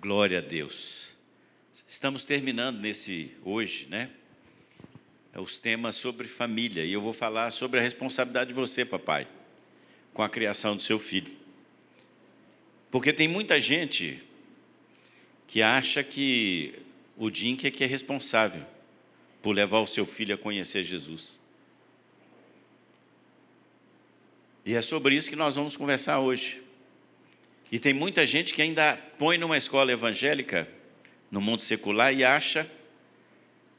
Glória a Deus. Estamos terminando nesse hoje, né? Os temas sobre família e eu vou falar sobre a responsabilidade de você, papai, com a criação do seu filho. Porque tem muita gente que acha que o Dink é que é responsável por levar o seu filho a conhecer Jesus. E é sobre isso que nós vamos conversar hoje. E tem muita gente que ainda põe numa escola evangélica, no mundo secular, e acha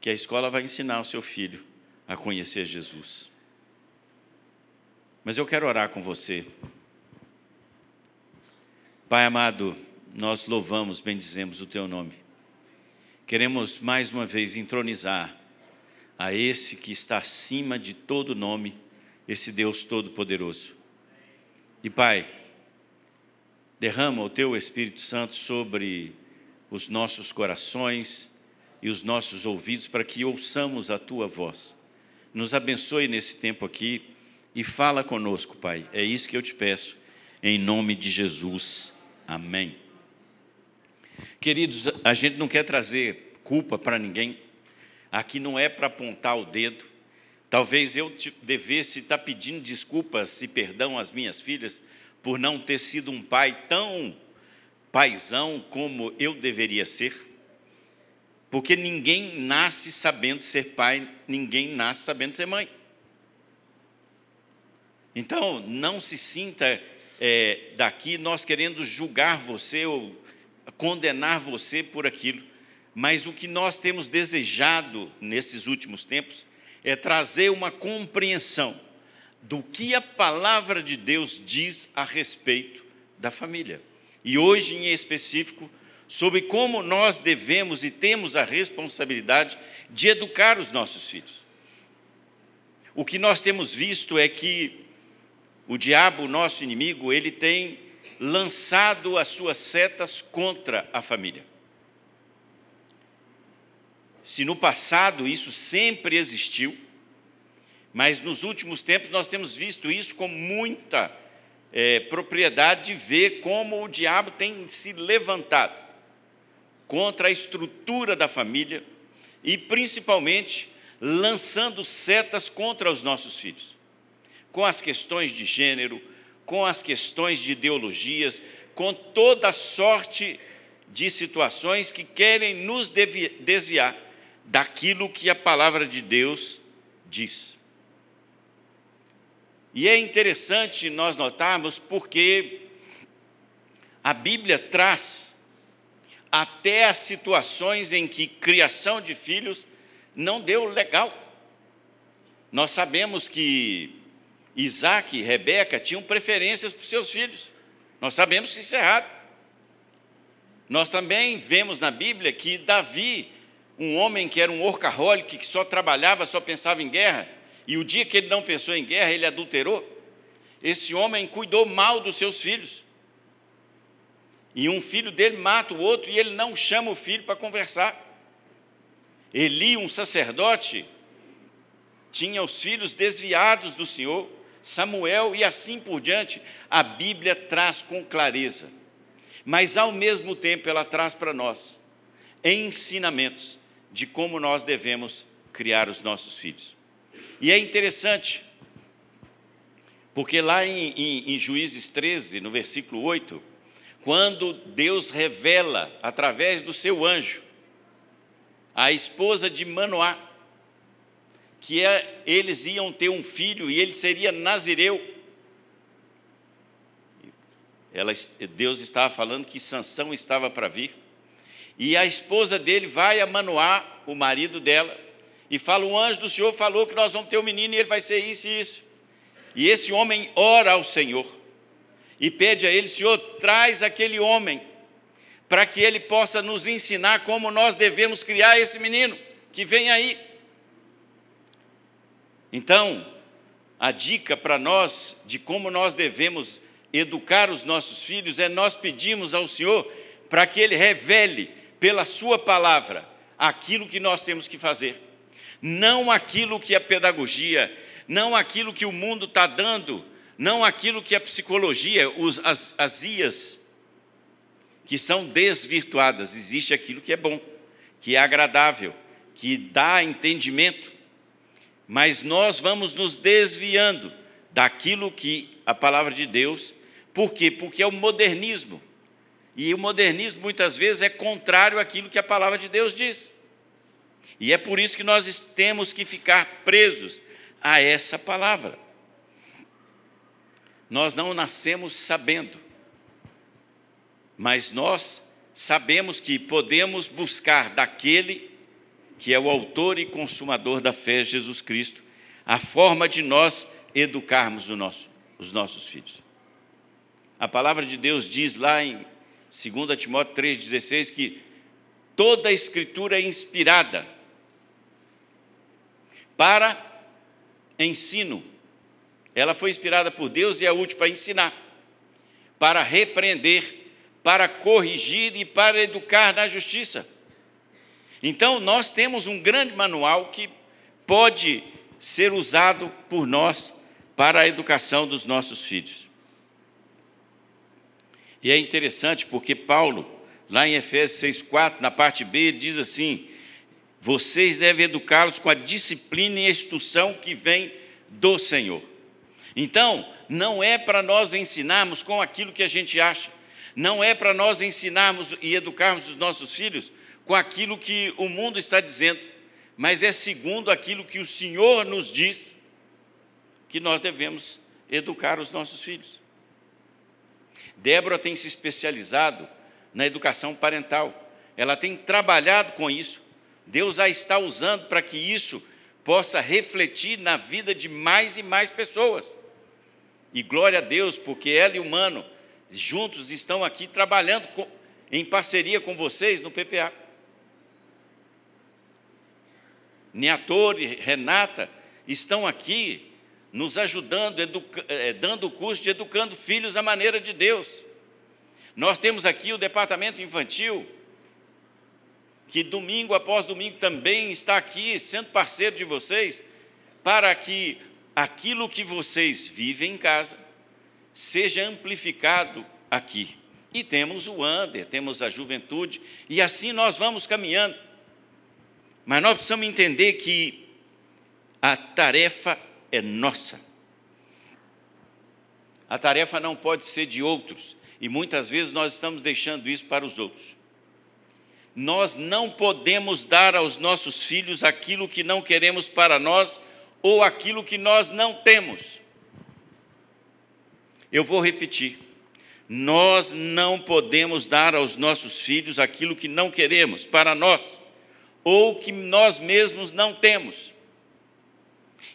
que a escola vai ensinar o seu filho a conhecer Jesus. Mas eu quero orar com você. Pai amado, nós louvamos, bendizemos o teu nome. Queremos mais uma vez entronizar a esse que está acima de todo nome, esse Deus Todo-Poderoso. E Pai, derrama o teu Espírito Santo sobre os nossos corações e os nossos ouvidos para que ouçamos a tua voz. Nos abençoe nesse tempo aqui e fala conosco, Pai. É isso que eu te peço, em nome de Jesus. Amém. Queridos, a gente não quer trazer culpa para ninguém. Aqui não é para apontar o dedo. Talvez eu devesse estar pedindo desculpas e perdão às minhas filhas por não ter sido um pai tão paisão como eu deveria ser. Porque ninguém nasce sabendo ser pai, ninguém nasce sabendo ser mãe. Então, não se sinta é, daqui nós querendo julgar você ou condenar você por aquilo, mas o que nós temos desejado nesses últimos tempos é trazer uma compreensão do que a palavra de Deus diz a respeito da família. E hoje, em específico, sobre como nós devemos e temos a responsabilidade de educar os nossos filhos. O que nós temos visto é que o diabo, nosso inimigo, ele tem lançado as suas setas contra a família. Se no passado isso sempre existiu, mas nos últimos tempos nós temos visto isso com muita é, propriedade de ver como o diabo tem se levantado contra a estrutura da família e principalmente lançando setas contra os nossos filhos, com as questões de gênero, com as questões de ideologias, com toda sorte de situações que querem nos desviar daquilo que a palavra de Deus diz. E é interessante nós notarmos porque a Bíblia traz até as situações em que criação de filhos não deu legal. Nós sabemos que Isaac e Rebeca tinham preferências para seus filhos. Nós sabemos que isso é errado. Nós também vemos na Bíblia que Davi, um homem que era um workaholic, que só trabalhava, só pensava em guerra, e o dia que ele não pensou em guerra, ele adulterou. Esse homem cuidou mal dos seus filhos. E um filho dele mata o outro e ele não chama o filho para conversar. Eli, um sacerdote, tinha os filhos desviados do Senhor, Samuel e assim por diante. A Bíblia traz com clareza, mas ao mesmo tempo ela traz para nós ensinamentos de como nós devemos criar os nossos filhos. E é interessante, porque lá em, em, em, Juízes 13, no versículo 8, quando Deus revela através do seu anjo a esposa de Manoá, que é, eles iam ter um filho e ele seria nazireu. Ela, Deus estava falando que Sansão estava para vir. E a esposa dele vai a Manoá, o marido dela, e fala: O anjo do Senhor falou que nós vamos ter um menino e ele vai ser isso e isso. E esse homem ora ao Senhor e pede a ele: Senhor, traz aquele homem para que ele possa nos ensinar como nós devemos criar esse menino que vem aí. Então, a dica para nós de como nós devemos educar os nossos filhos é nós pedimos ao Senhor para que Ele revele pela Sua palavra aquilo que nós temos que fazer não aquilo que a pedagogia, não aquilo que o mundo está dando, não aquilo que a psicologia, os, as, as IAs, que são desvirtuadas, existe aquilo que é bom, que é agradável, que dá entendimento, mas nós vamos nos desviando daquilo que a palavra de Deus, por quê? Porque é o modernismo. E o modernismo muitas vezes é contrário àquilo que a palavra de Deus diz. E é por isso que nós temos que ficar presos a essa palavra. Nós não nascemos sabendo, mas nós sabemos que podemos buscar daquele que é o autor e consumador da fé, Jesus Cristo, a forma de nós educarmos nosso, os nossos filhos. A palavra de Deus diz lá em 2 Timóteo 3,16 que toda a escritura é inspirada para ensino. Ela foi inspirada por Deus e é útil para ensinar, para repreender, para corrigir e para educar na justiça. Então, nós temos um grande manual que pode ser usado por nós para a educação dos nossos filhos. E é interessante porque Paulo, lá em Efésios 6,4, na parte B, diz assim: vocês devem educá-los com a disciplina e a instrução que vem do Senhor. Então, não é para nós ensinarmos com aquilo que a gente acha, não é para nós ensinarmos e educarmos os nossos filhos com aquilo que o mundo está dizendo, mas é segundo aquilo que o Senhor nos diz que nós devemos educar os nossos filhos. Débora tem se especializado na educação parental, ela tem trabalhado com isso, Deus a está usando para que isso possa refletir na vida de mais e mais pessoas. E glória a Deus, porque ela e o Mano juntos estão aqui trabalhando com, em parceria com vocês no PPA. Neator e Renata estão aqui nos ajudando, educa, eh, dando o curso de educando filhos à maneira de Deus. Nós temos aqui o departamento infantil, que domingo após domingo também está aqui, sendo parceiro de vocês, para que aquilo que vocês vivem em casa seja amplificado aqui. E temos o Under, temos a juventude, e assim nós vamos caminhando. Mas nós precisamos entender que a tarefa é nossa. A tarefa não pode ser de outros, e muitas vezes nós estamos deixando isso para os outros. Nós não podemos dar aos nossos filhos aquilo que não queremos para nós ou aquilo que nós não temos. Eu vou repetir. Nós não podemos dar aos nossos filhos aquilo que não queremos para nós ou que nós mesmos não temos.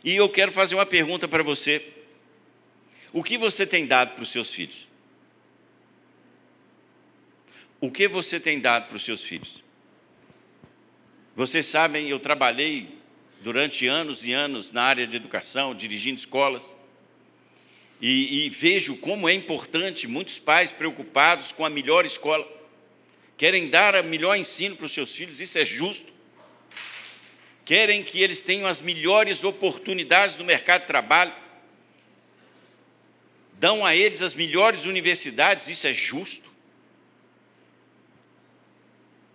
E eu quero fazer uma pergunta para você: o que você tem dado para os seus filhos? O que você tem dado para os seus filhos? Vocês sabem, eu trabalhei durante anos e anos na área de educação, dirigindo escolas, e, e vejo como é importante muitos pais preocupados com a melhor escola, querem dar o melhor ensino para os seus filhos, isso é justo, querem que eles tenham as melhores oportunidades no mercado de trabalho, dão a eles as melhores universidades, isso é justo.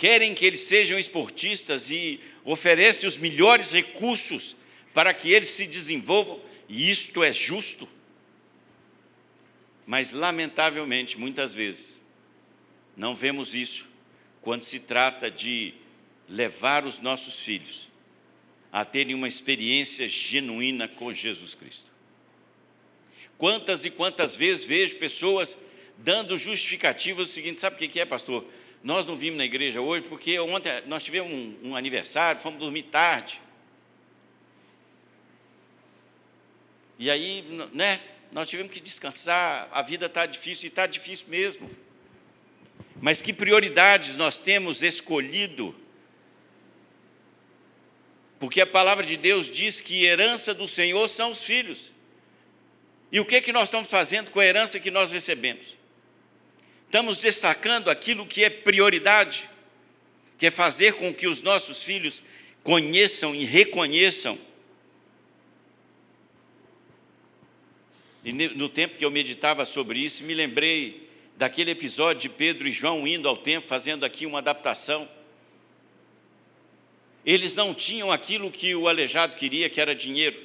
Querem que eles sejam esportistas e oferecem os melhores recursos para que eles se desenvolvam, e isto é justo. Mas, lamentavelmente, muitas vezes, não vemos isso quando se trata de levar os nossos filhos a terem uma experiência genuína com Jesus Cristo. Quantas e quantas vezes vejo pessoas dando justificativas o seguinte: sabe o que é, pastor? Nós não vimos na igreja hoje porque ontem nós tivemos um, um aniversário, fomos dormir tarde. E aí, né, nós tivemos que descansar, a vida está difícil, e está difícil mesmo. Mas que prioridades nós temos escolhido porque a palavra de Deus diz que herança do Senhor são os filhos. E o que, que nós estamos fazendo com a herança que nós recebemos? Estamos destacando aquilo que é prioridade, que é fazer com que os nossos filhos conheçam e reconheçam. E no tempo que eu meditava sobre isso, me lembrei daquele episódio de Pedro e João indo ao templo, fazendo aqui uma adaptação. Eles não tinham aquilo que o aleijado queria, que era dinheiro,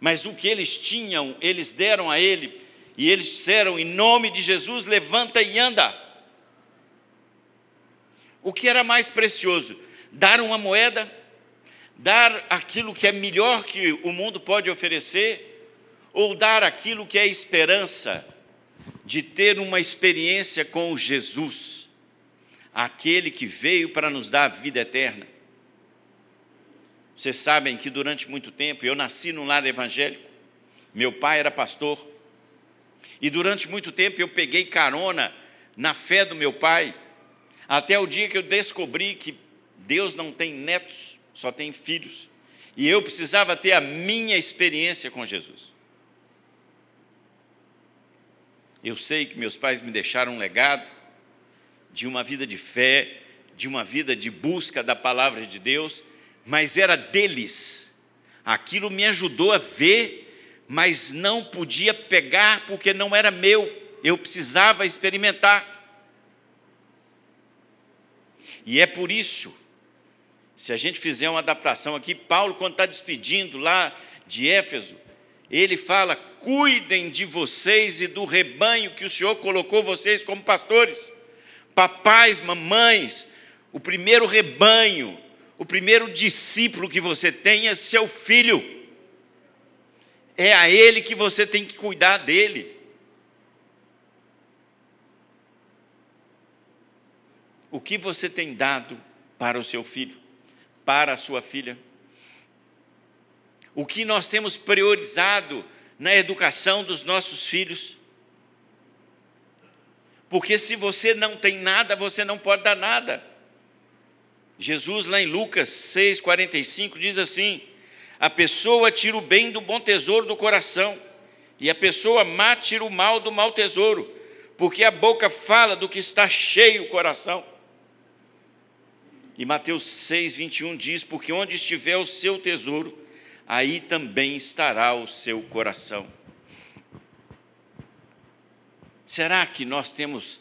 mas o que eles tinham, eles deram a ele, e eles disseram: em nome de Jesus, levanta e anda. O que era mais precioso? Dar uma moeda, dar aquilo que é melhor que o mundo pode oferecer, ou dar aquilo que é esperança de ter uma experiência com Jesus, aquele que veio para nos dar a vida eterna. Vocês sabem que durante muito tempo eu nasci num lar evangélico, meu pai era pastor, e durante muito tempo eu peguei carona na fé do meu pai, até o dia que eu descobri que Deus não tem netos, só tem filhos, e eu precisava ter a minha experiência com Jesus. Eu sei que meus pais me deixaram um legado de uma vida de fé, de uma vida de busca da palavra de Deus, mas era deles. Aquilo me ajudou a ver, mas não podia pegar porque não era meu, eu precisava experimentar. E é por isso, se a gente fizer uma adaptação aqui, Paulo, quando está despedindo lá de Éfeso, ele fala: cuidem de vocês e do rebanho que o Senhor colocou vocês como pastores, papais, mamães, o primeiro rebanho, o primeiro discípulo que você tem é seu filho. É a ele que você tem que cuidar dele. O que você tem dado para o seu filho, para a sua filha? O que nós temos priorizado na educação dos nossos filhos? Porque se você não tem nada, você não pode dar nada. Jesus, lá em Lucas 6,45, diz assim: A pessoa tira o bem do bom tesouro do coração, e a pessoa má tira o mal do mau tesouro, porque a boca fala do que está cheio o coração. E Mateus 6,21 diz: Porque onde estiver o seu tesouro, aí também estará o seu coração. Será que nós temos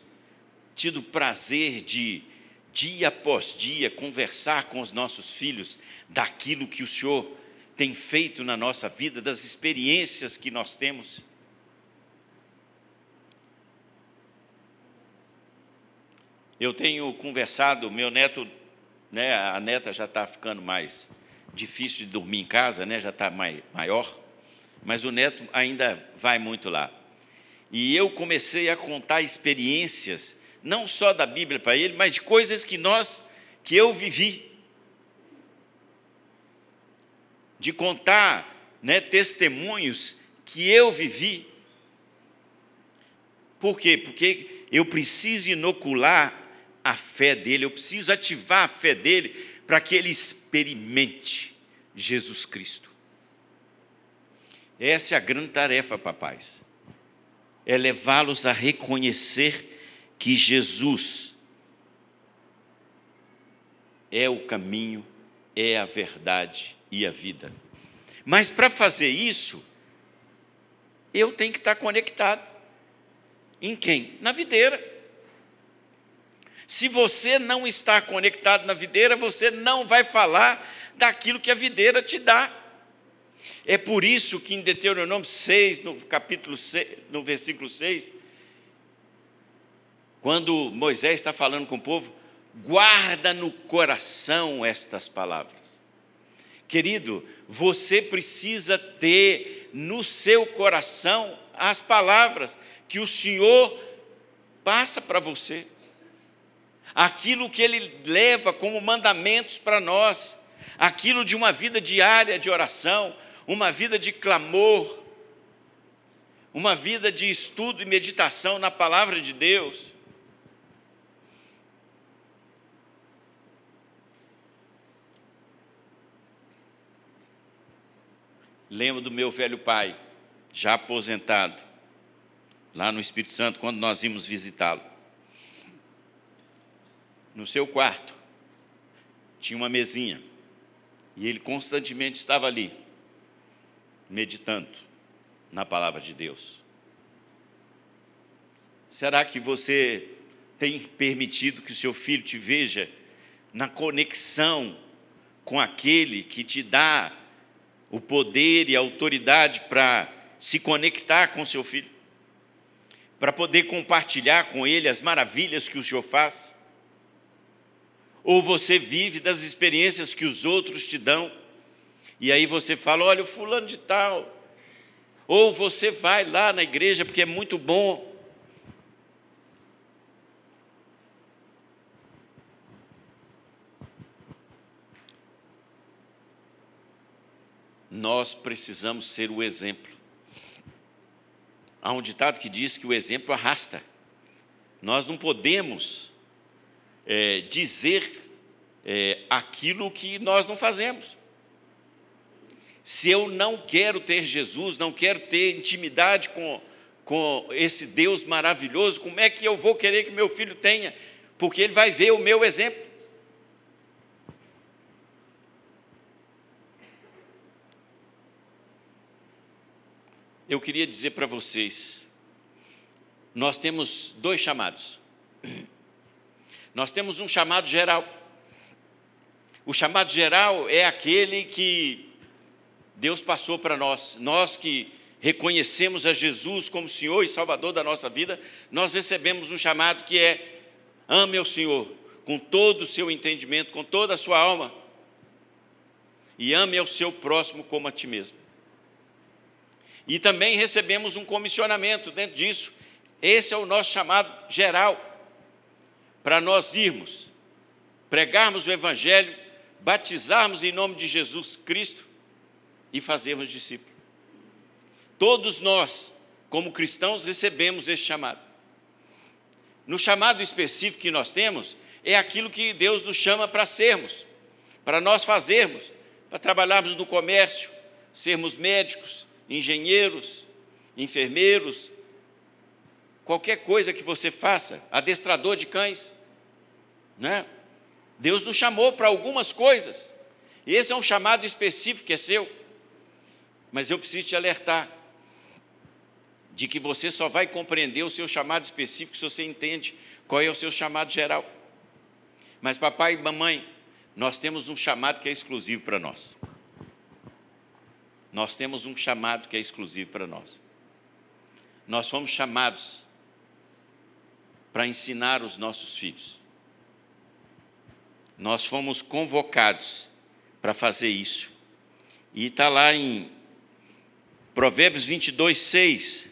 tido prazer de dia após dia, conversar com os nossos filhos daquilo que o Senhor tem feito na nossa vida, das experiências que nós temos. Eu tenho conversado, meu neto, né, a neta já está ficando mais difícil de dormir em casa, né, já está maior, mas o neto ainda vai muito lá. E eu comecei a contar experiências não só da Bíblia para ele, mas de coisas que nós, que eu vivi. De contar né, testemunhos que eu vivi. Por quê? Porque eu preciso inocular a fé dele, eu preciso ativar a fé dele para que ele experimente Jesus Cristo. Essa é a grande tarefa, papais. É levá-los a reconhecer que Jesus é o caminho, é a verdade e a vida. Mas para fazer isso, eu tenho que estar conectado. Em quem? Na videira. Se você não está conectado na videira, você não vai falar daquilo que a videira te dá. É por isso que em Deuteronômio 6, no capítulo 6, no versículo 6, quando Moisés está falando com o povo, guarda no coração estas palavras. Querido, você precisa ter no seu coração as palavras que o Senhor passa para você. Aquilo que Ele leva como mandamentos para nós, aquilo de uma vida diária de oração, uma vida de clamor, uma vida de estudo e meditação na palavra de Deus. Lembro do meu velho pai, já aposentado, lá no Espírito Santo, quando nós íamos visitá-lo. No seu quarto, tinha uma mesinha, e ele constantemente estava ali, meditando na palavra de Deus. Será que você tem permitido que o seu filho te veja na conexão com aquele que te dá o poder e a autoridade para se conectar com seu filho? Para poder compartilhar com ele as maravilhas que o Senhor faz? Ou você vive das experiências que os outros te dão, e aí você fala: olha, o fulano de tal. Ou você vai lá na igreja porque é muito bom. Nós precisamos ser o exemplo. Há um ditado que diz que o exemplo arrasta. Nós não podemos é, dizer é, aquilo que nós não fazemos. Se eu não quero ter Jesus, não quero ter intimidade com, com esse Deus maravilhoso, como é que eu vou querer que meu filho tenha? Porque ele vai ver o meu exemplo. Eu queria dizer para vocês, nós temos dois chamados. Nós temos um chamado geral. O chamado geral é aquele que Deus passou para nós. Nós que reconhecemos a Jesus como Senhor e Salvador da nossa vida, nós recebemos um chamado que é: ame ao Senhor com todo o seu entendimento, com toda a sua alma, e ame ao seu próximo como a ti mesmo. E também recebemos um comissionamento dentro disso. Esse é o nosso chamado geral para nós irmos, pregarmos o Evangelho, batizarmos em nome de Jesus Cristo e fazermos discípulos. Todos nós, como cristãos, recebemos esse chamado. No chamado específico que nós temos, é aquilo que Deus nos chama para sermos, para nós fazermos, para trabalharmos no comércio, sermos médicos, engenheiros, enfermeiros, qualquer coisa que você faça, adestrador de cães, né? Deus nos chamou para algumas coisas. Esse é um chamado específico que é seu. Mas eu preciso te alertar de que você só vai compreender o seu chamado específico se você entende qual é o seu chamado geral. Mas papai e mamãe, nós temos um chamado que é exclusivo para nós. Nós temos um chamado que é exclusivo para nós. Nós fomos chamados para ensinar os nossos filhos. Nós fomos convocados para fazer isso. E está lá em Provérbios 22, 6.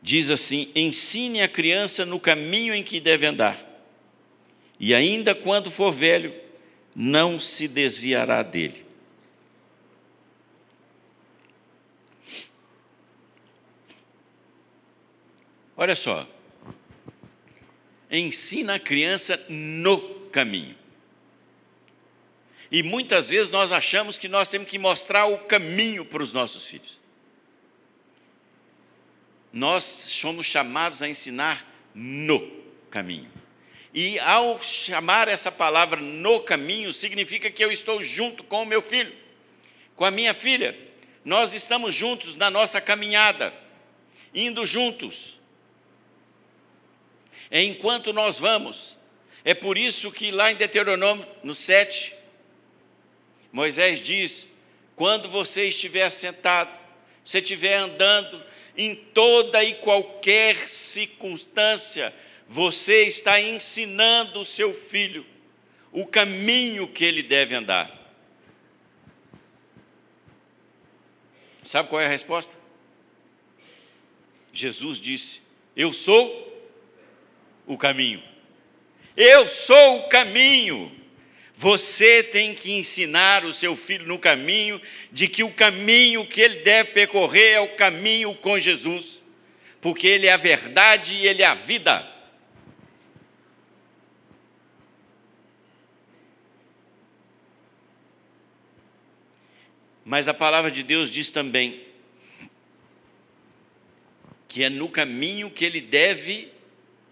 Diz assim: Ensine a criança no caminho em que deve andar, e ainda quando for velho, não se desviará dele. Olha só, ensina a criança no caminho. E muitas vezes nós achamos que nós temos que mostrar o caminho para os nossos filhos. Nós somos chamados a ensinar no caminho. E ao chamar essa palavra no caminho, significa que eu estou junto com o meu filho, com a minha filha. Nós estamos juntos na nossa caminhada, indo juntos é enquanto nós vamos. É por isso que lá em Deuteronômio, no 7, Moisés diz: quando você estiver sentado, você estiver andando, em toda e qualquer circunstância, você está ensinando o seu filho o caminho que ele deve andar. Sabe qual é a resposta? Jesus disse: Eu sou o caminho. Eu sou o caminho. Você tem que ensinar o seu filho no caminho, de que o caminho que ele deve percorrer é o caminho com Jesus, porque ele é a verdade e ele é a vida. Mas a palavra de Deus diz também que é no caminho que ele deve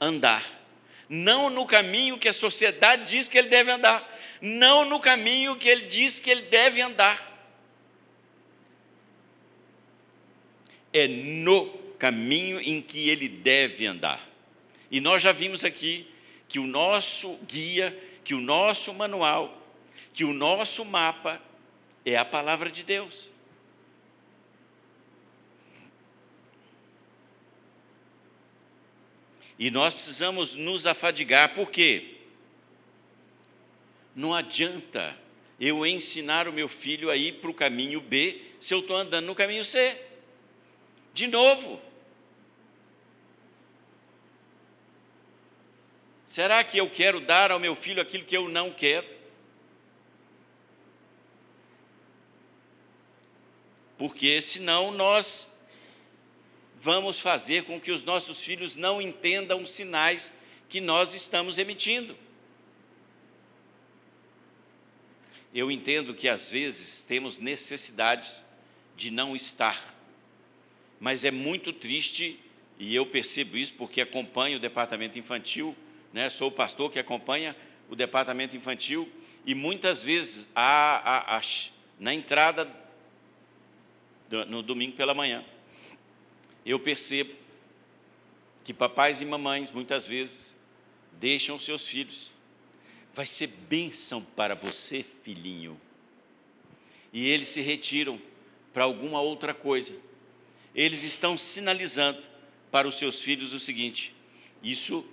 andar. Não no caminho que a sociedade diz que ele deve andar. Não no caminho que ele diz que ele deve andar. É no caminho em que ele deve andar. E nós já vimos aqui que o nosso guia, que o nosso manual, que o nosso mapa é a palavra de Deus. E nós precisamos nos afadigar, por quê? Não adianta eu ensinar o meu filho a ir para o caminho B se eu estou andando no caminho C. De novo. Será que eu quero dar ao meu filho aquilo que eu não quero? Porque senão nós vamos fazer com que os nossos filhos não entendam os sinais que nós estamos emitindo. Eu entendo que às vezes temos necessidades de não estar, mas é muito triste, e eu percebo isso porque acompanho o departamento infantil, né? sou o pastor que acompanha o departamento infantil, e muitas vezes há, há, há na entrada no domingo pela manhã, eu percebo que papais e mamães, muitas vezes, deixam seus filhos. Vai ser bênção para você, filhinho. E eles se retiram para alguma outra coisa. Eles estão sinalizando para os seus filhos o seguinte: isso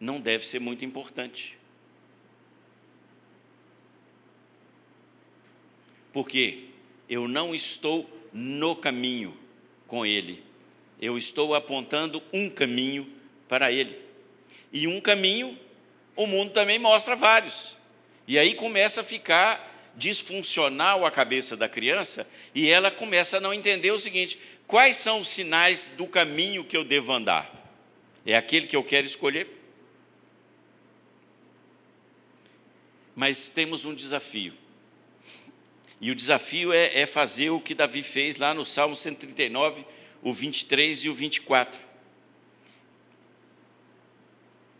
não deve ser muito importante. Porque eu não estou no caminho com ele eu estou apontando um caminho para ele. E um caminho, o mundo também mostra vários. E aí começa a ficar disfuncional a cabeça da criança e ela começa a não entender o seguinte: quais são os sinais do caminho que eu devo andar? É aquele que eu quero escolher? Mas temos um desafio. E o desafio é, é fazer o que Davi fez lá no Salmo 139, o 23 e o 24.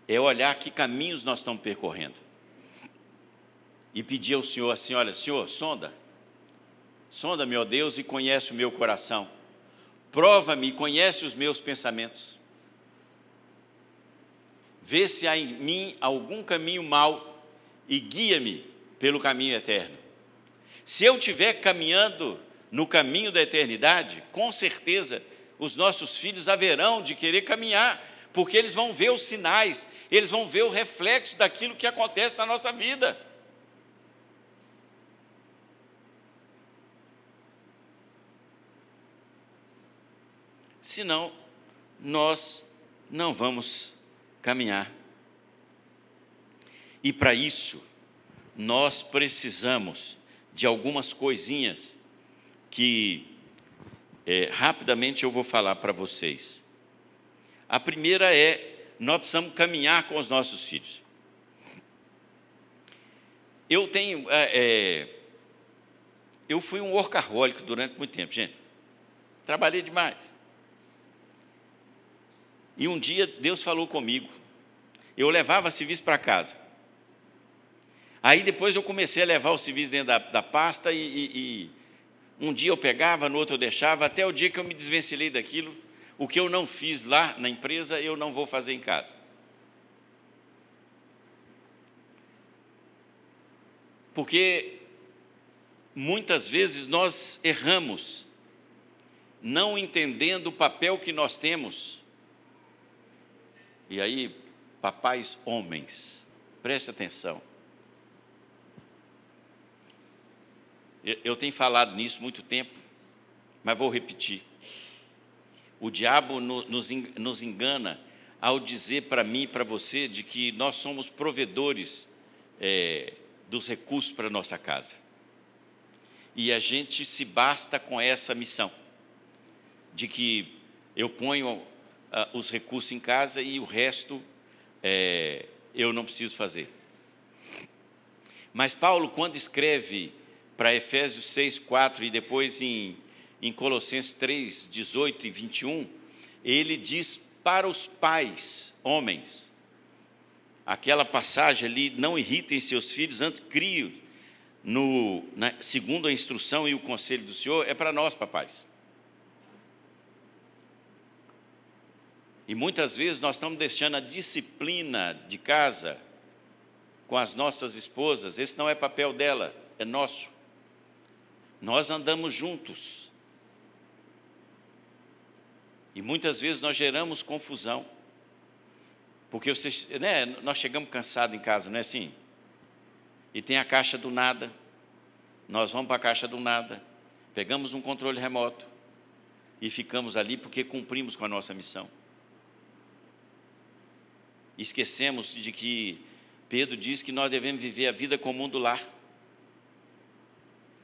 É olhar que caminhos nós estamos percorrendo. E pedir ao Senhor assim: olha, Senhor, sonda, sonda, meu Deus, e conhece o meu coração. Prova-me e conhece os meus pensamentos. Vê se há em mim algum caminho mau e guia-me pelo caminho eterno. Se eu estiver caminhando no caminho da eternidade, com certeza os nossos filhos haverão de querer caminhar, porque eles vão ver os sinais, eles vão ver o reflexo daquilo que acontece na nossa vida. Senão, nós não vamos caminhar. E para isso, nós precisamos de algumas coisinhas que é, rapidamente eu vou falar para vocês. A primeira é: nós precisamos caminhar com os nossos filhos. Eu tenho. É, é, eu fui um workaholic durante muito tempo, gente. Trabalhei demais. E um dia Deus falou comigo. Eu levava civis para casa. Aí depois eu comecei a levar os civis dentro da, da pasta e, e, e um dia eu pegava, no outro eu deixava, até o dia que eu me desvencilhei daquilo. O que eu não fiz lá na empresa, eu não vou fazer em casa. Porque muitas vezes nós erramos, não entendendo o papel que nós temos. E aí, papais homens, preste atenção. Eu tenho falado nisso muito tempo, mas vou repetir. O diabo nos engana ao dizer para mim e para você de que nós somos provedores é, dos recursos para nossa casa. E a gente se basta com essa missão, de que eu ponho uh, os recursos em casa e o resto é, eu não preciso fazer. Mas Paulo, quando escreve para Efésios 6, 4 e depois em, em Colossenses 3, 18 e 21, ele diz para os pais, homens, aquela passagem ali, não irritem seus filhos, antes criem no, na, segundo a instrução e o conselho do Senhor, é para nós, papais. E muitas vezes nós estamos deixando a disciplina de casa com as nossas esposas, esse não é papel dela, é nosso. Nós andamos juntos. E muitas vezes nós geramos confusão. Porque vocês, né, nós chegamos cansados em casa, não é assim? E tem a caixa do nada. Nós vamos para a caixa do nada, pegamos um controle remoto e ficamos ali porque cumprimos com a nossa missão. Esquecemos de que Pedro diz que nós devemos viver a vida comum do lar.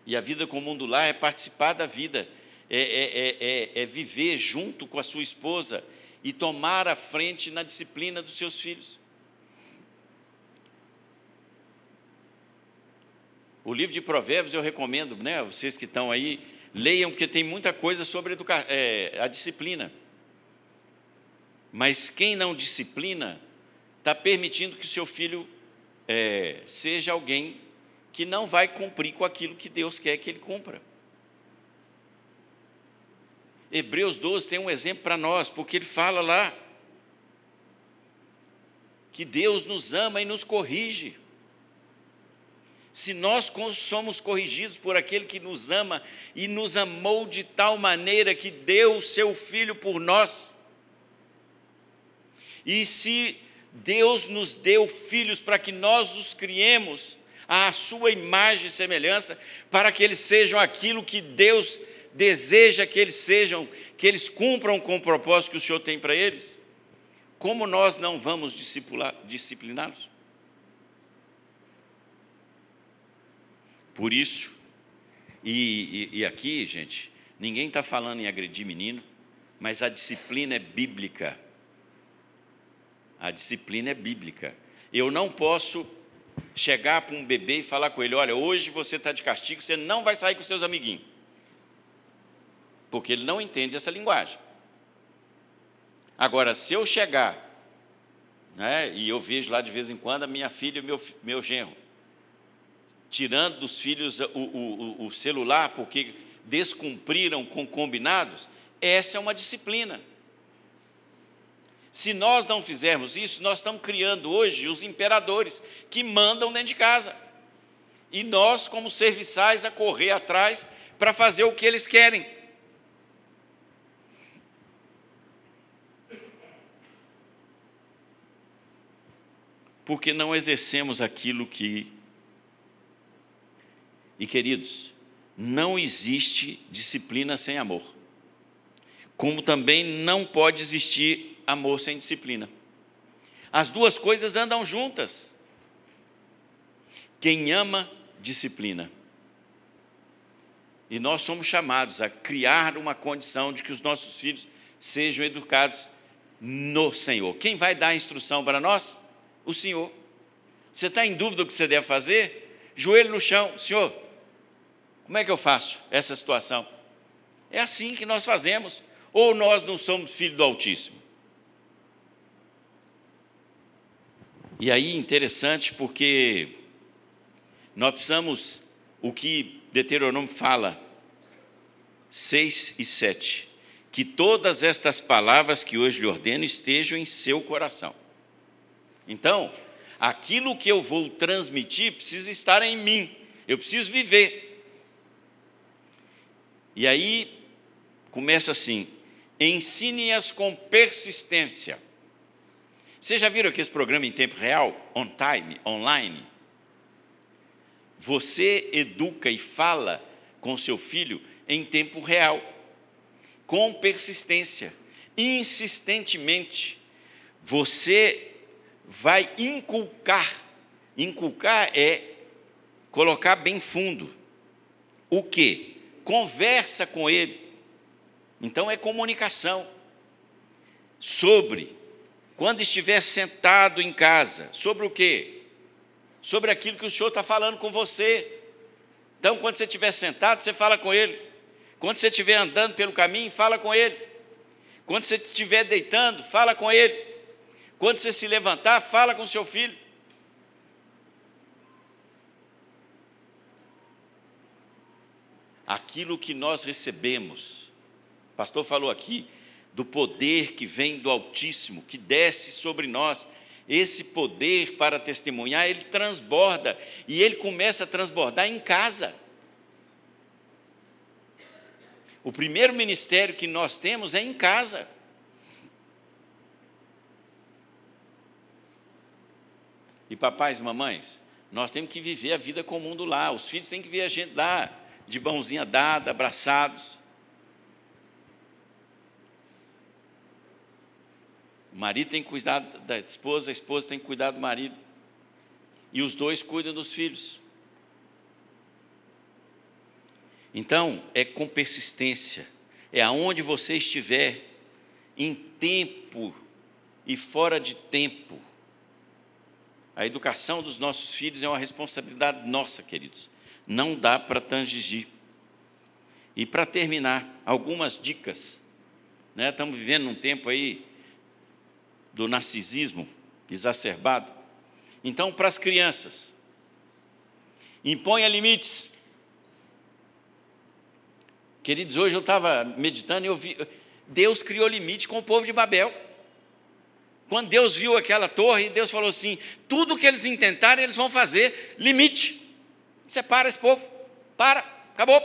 E a vida comum do lar é participar da vida, é, é, é, é, viver junto com a sua esposa e tomar a frente na disciplina dos seus filhos. O livro de Provérbios eu recomendo, né, vocês que estão aí, leiam, porque tem muita coisa sobre educa é, a disciplina. Mas quem não disciplina, está permitindo que o seu filho é, seja alguém que não vai cumprir com aquilo que Deus quer que ele cumpra. Hebreus 12 tem um exemplo para nós, porque ele fala lá que Deus nos ama e nos corrige. Se nós somos corrigidos por aquele que nos ama e nos amou de tal maneira que deu o seu filho por nós, e se Deus nos deu filhos para que nós os criemos à sua imagem e semelhança, para que eles sejam aquilo que Deus deseja que eles sejam, que eles cumpram com o propósito que o Senhor tem para eles. Como nós não vamos discipliná-los? Por isso, e, e, e aqui, gente, ninguém está falando em agredir menino, mas a disciplina é bíblica. A disciplina é bíblica. Eu não posso chegar para um bebê e falar com ele: olha, hoje você está de castigo, você não vai sair com seus amiguinhos. Porque ele não entende essa linguagem. Agora, se eu chegar, né, e eu vejo lá de vez em quando a minha filha e meu, meu genro, tirando dos filhos o, o, o celular porque descumpriram com combinados, essa é uma disciplina. Se nós não fizermos isso, nós estamos criando hoje os imperadores que mandam dentro de casa. E nós, como serviçais, a correr atrás para fazer o que eles querem. Porque não exercemos aquilo que. E queridos, não existe disciplina sem amor. Como também não pode existir amor sem disciplina. As duas coisas andam juntas. Quem ama, disciplina. E nós somos chamados a criar uma condição de que os nossos filhos sejam educados no Senhor. Quem vai dar a instrução para nós? O Senhor. Você está em dúvida do que você deve fazer? Joelho no chão, Senhor, como é que eu faço essa situação? É assim que nós fazemos. Ou nós não somos filhos do Altíssimo? E aí, interessante, porque nós precisamos, o que Deuteronômio fala, 6 e 7, que todas estas palavras que hoje lhe ordeno estejam em seu coração. Então, aquilo que eu vou transmitir precisa estar em mim, eu preciso viver. E aí, começa assim: ensine-as com persistência vocês já viram aquele programa em tempo real, on time, online? Você educa e fala com seu filho em tempo real, com persistência, insistentemente. Você vai inculcar. Inculcar é colocar bem fundo. O que? Conversa com ele. Então é comunicação sobre quando estiver sentado em casa, sobre o quê? Sobre aquilo que o Senhor está falando com você. Então, quando você estiver sentado, você fala com Ele. Quando você estiver andando pelo caminho, fala com Ele. Quando você estiver deitando, fala com Ele. Quando você se levantar, fala com seu filho. Aquilo que nós recebemos, o pastor falou aqui, do poder que vem do Altíssimo, que desce sobre nós. Esse poder para testemunhar, ele transborda, e ele começa a transbordar em casa. O primeiro ministério que nós temos é em casa. E papais e mamães, nós temos que viver a vida com o mundo lá. Os filhos têm que ver a gente lá, de mãozinha dada, abraçados. O marido tem que cuidar da esposa, a esposa tem que cuidar do marido. E os dois cuidam dos filhos. Então, é com persistência, é aonde você estiver, em tempo e fora de tempo. A educação dos nossos filhos é uma responsabilidade nossa, queridos. Não dá para tangir. E para terminar, algumas dicas. Né? Estamos vivendo um tempo aí do narcisismo exacerbado. Então, para as crianças, imponha limites. Queridos, hoje eu estava meditando e eu vi, Deus criou limite com o povo de Babel. Quando Deus viu aquela torre, Deus falou assim: tudo que eles intentarem, eles vão fazer, limite. Separa esse povo, para, acabou.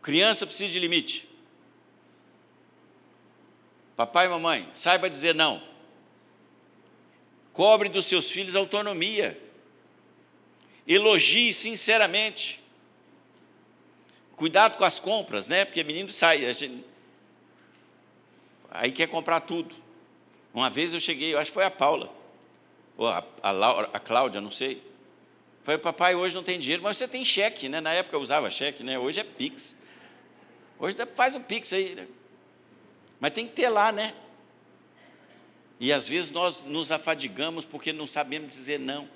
Criança precisa de limite. Papai e mamãe, saiba dizer não. Cobre dos seus filhos autonomia. Elogie sinceramente. Cuidado com as compras, né? Porque menino sai, gente, aí quer comprar tudo. Uma vez eu cheguei, eu acho que foi a Paula, ou a, a, Laura, a Cláudia, não sei. Falei, papai, hoje não tem dinheiro, mas você tem cheque, né? Na época eu usava cheque, né? Hoje é Pix. Hoje faz o Pix aí, né? Mas tem que ter lá, né? E às vezes nós nos afadigamos porque não sabemos dizer não.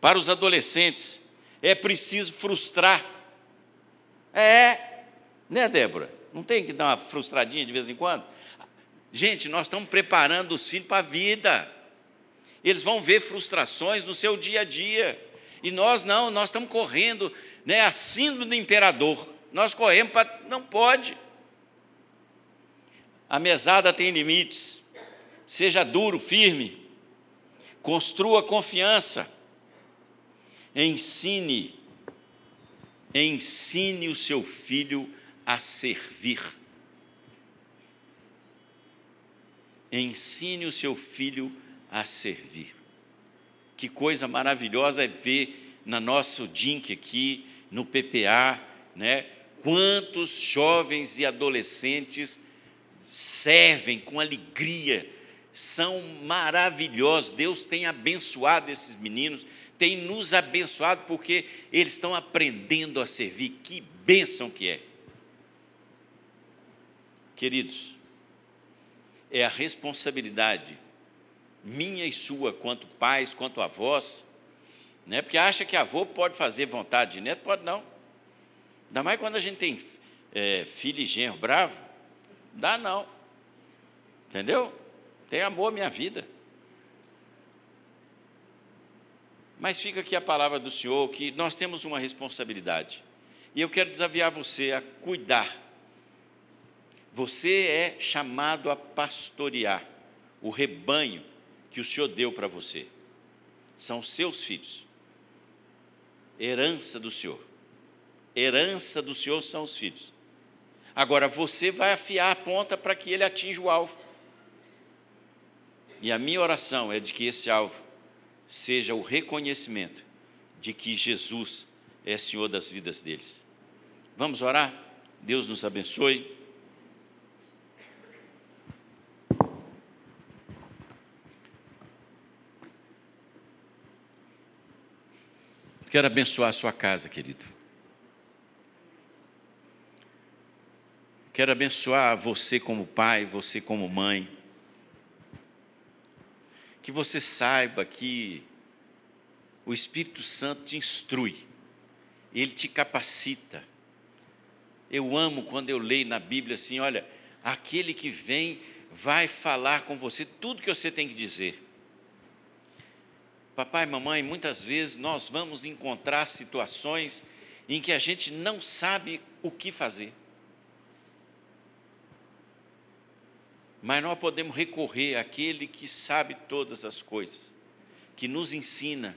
Para os adolescentes, é preciso frustrar. É, né, Débora? Não tem que dar uma frustradinha de vez em quando? Gente, nós estamos preparando os filhos para a vida. Eles vão ver frustrações no seu dia a dia. E nós não, nós estamos correndo, né, a síndrome do imperador. Nós corremos para. Não pode. A mesada tem limites. Seja duro, firme. Construa confiança. Ensine. Ensine o seu filho a servir. Ensine o seu filho a servir. Que coisa maravilhosa é ver na nosso DINC aqui, no PPA, né? Quantos jovens e adolescentes servem com alegria, são maravilhosos. Deus tem abençoado esses meninos, tem nos abençoado porque eles estão aprendendo a servir. Que bênção que é. Queridos, é a responsabilidade minha e sua, quanto pais, quanto avós, né? porque acha que avô pode fazer vontade de neto, pode não. Ainda mais quando a gente tem é, filho e genro bravo, dá não. Entendeu? Tem amor à minha vida. Mas fica aqui a palavra do Senhor que nós temos uma responsabilidade. E eu quero desafiar você a cuidar você é chamado a pastorear o rebanho que o Senhor deu para você. São seus filhos. Herança do Senhor. Herança do Senhor são os filhos. Agora você vai afiar a ponta para que ele atinja o alvo. E a minha oração é de que esse alvo seja o reconhecimento de que Jesus é Senhor das vidas deles. Vamos orar? Deus nos abençoe. Quero abençoar a sua casa, querido. Quero abençoar você como pai, você como mãe. Que você saiba que o Espírito Santo te instrui, ele te capacita. Eu amo quando eu leio na Bíblia assim: olha, aquele que vem vai falar com você tudo que você tem que dizer. Papai mamãe, muitas vezes nós vamos encontrar situações em que a gente não sabe o que fazer. Mas nós podemos recorrer àquele que sabe todas as coisas, que nos ensina,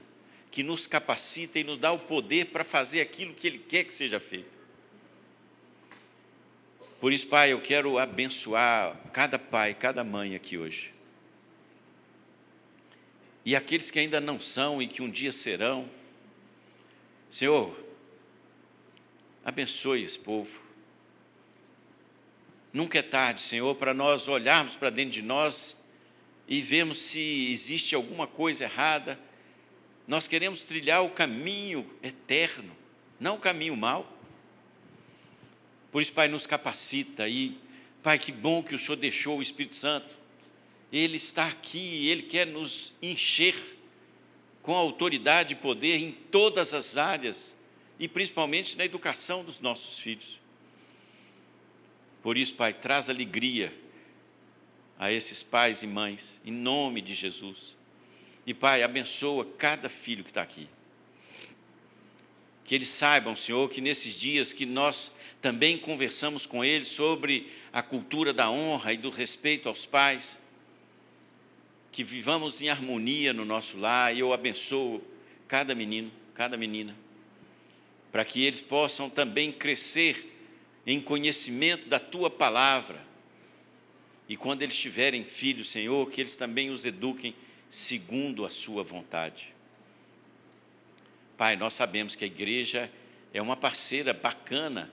que nos capacita e nos dá o poder para fazer aquilo que Ele quer que seja feito. Por isso, Pai, eu quero abençoar cada pai, cada mãe aqui hoje. E aqueles que ainda não são e que um dia serão. Senhor, abençoe esse povo. Nunca é tarde, Senhor, para nós olharmos para dentro de nós e vermos se existe alguma coisa errada. Nós queremos trilhar o caminho eterno, não o caminho mau. Por isso, Pai, nos capacita e, Pai, que bom que o Senhor deixou o Espírito Santo. Ele está aqui e Ele quer nos encher com autoridade e poder em todas as áreas e principalmente na educação dos nossos filhos. Por isso, Pai, traz alegria a esses pais e mães, em nome de Jesus. E, Pai, abençoa cada filho que está aqui. Que eles saibam, Senhor, que nesses dias que nós também conversamos com eles sobre a cultura da honra e do respeito aos pais, que vivamos em harmonia no nosso lar, e eu abençoo cada menino, cada menina, para que eles possam também crescer em conhecimento da tua palavra. E quando eles tiverem filhos, Senhor, que eles também os eduquem segundo a sua vontade. Pai, nós sabemos que a igreja é uma parceira bacana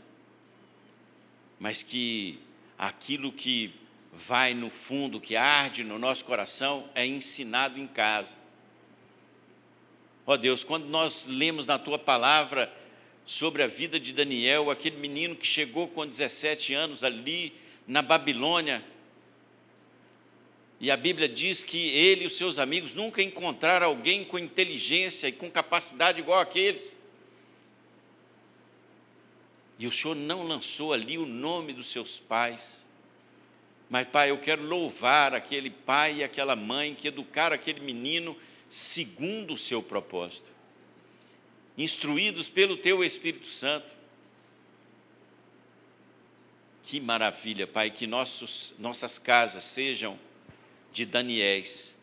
mas que aquilo que vai no fundo, que arde no nosso coração, é ensinado em casa. Ó oh Deus, quando nós lemos na tua palavra sobre a vida de Daniel, aquele menino que chegou com 17 anos ali na Babilônia, e a Bíblia diz que ele e os seus amigos nunca encontraram alguém com inteligência e com capacidade igual aqueles. E o Senhor não lançou ali o nome dos seus pais. Mas, Pai, eu quero louvar aquele pai e aquela mãe que educaram aquele menino segundo o seu propósito, instruídos pelo Teu Espírito Santo. Que maravilha, Pai, que nossos, nossas casas sejam de Daniéis,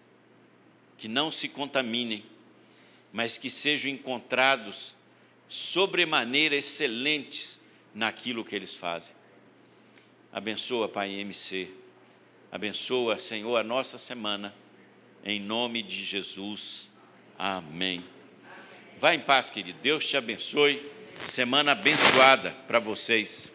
que não se contaminem, mas que sejam encontrados sobremaneira excelentes naquilo que eles fazem. Abençoa, Pai, MC. Abençoa, Senhor, a nossa semana. Em nome de Jesus. Amém. Vá em paz, querido. Deus te abençoe. Semana abençoada para vocês.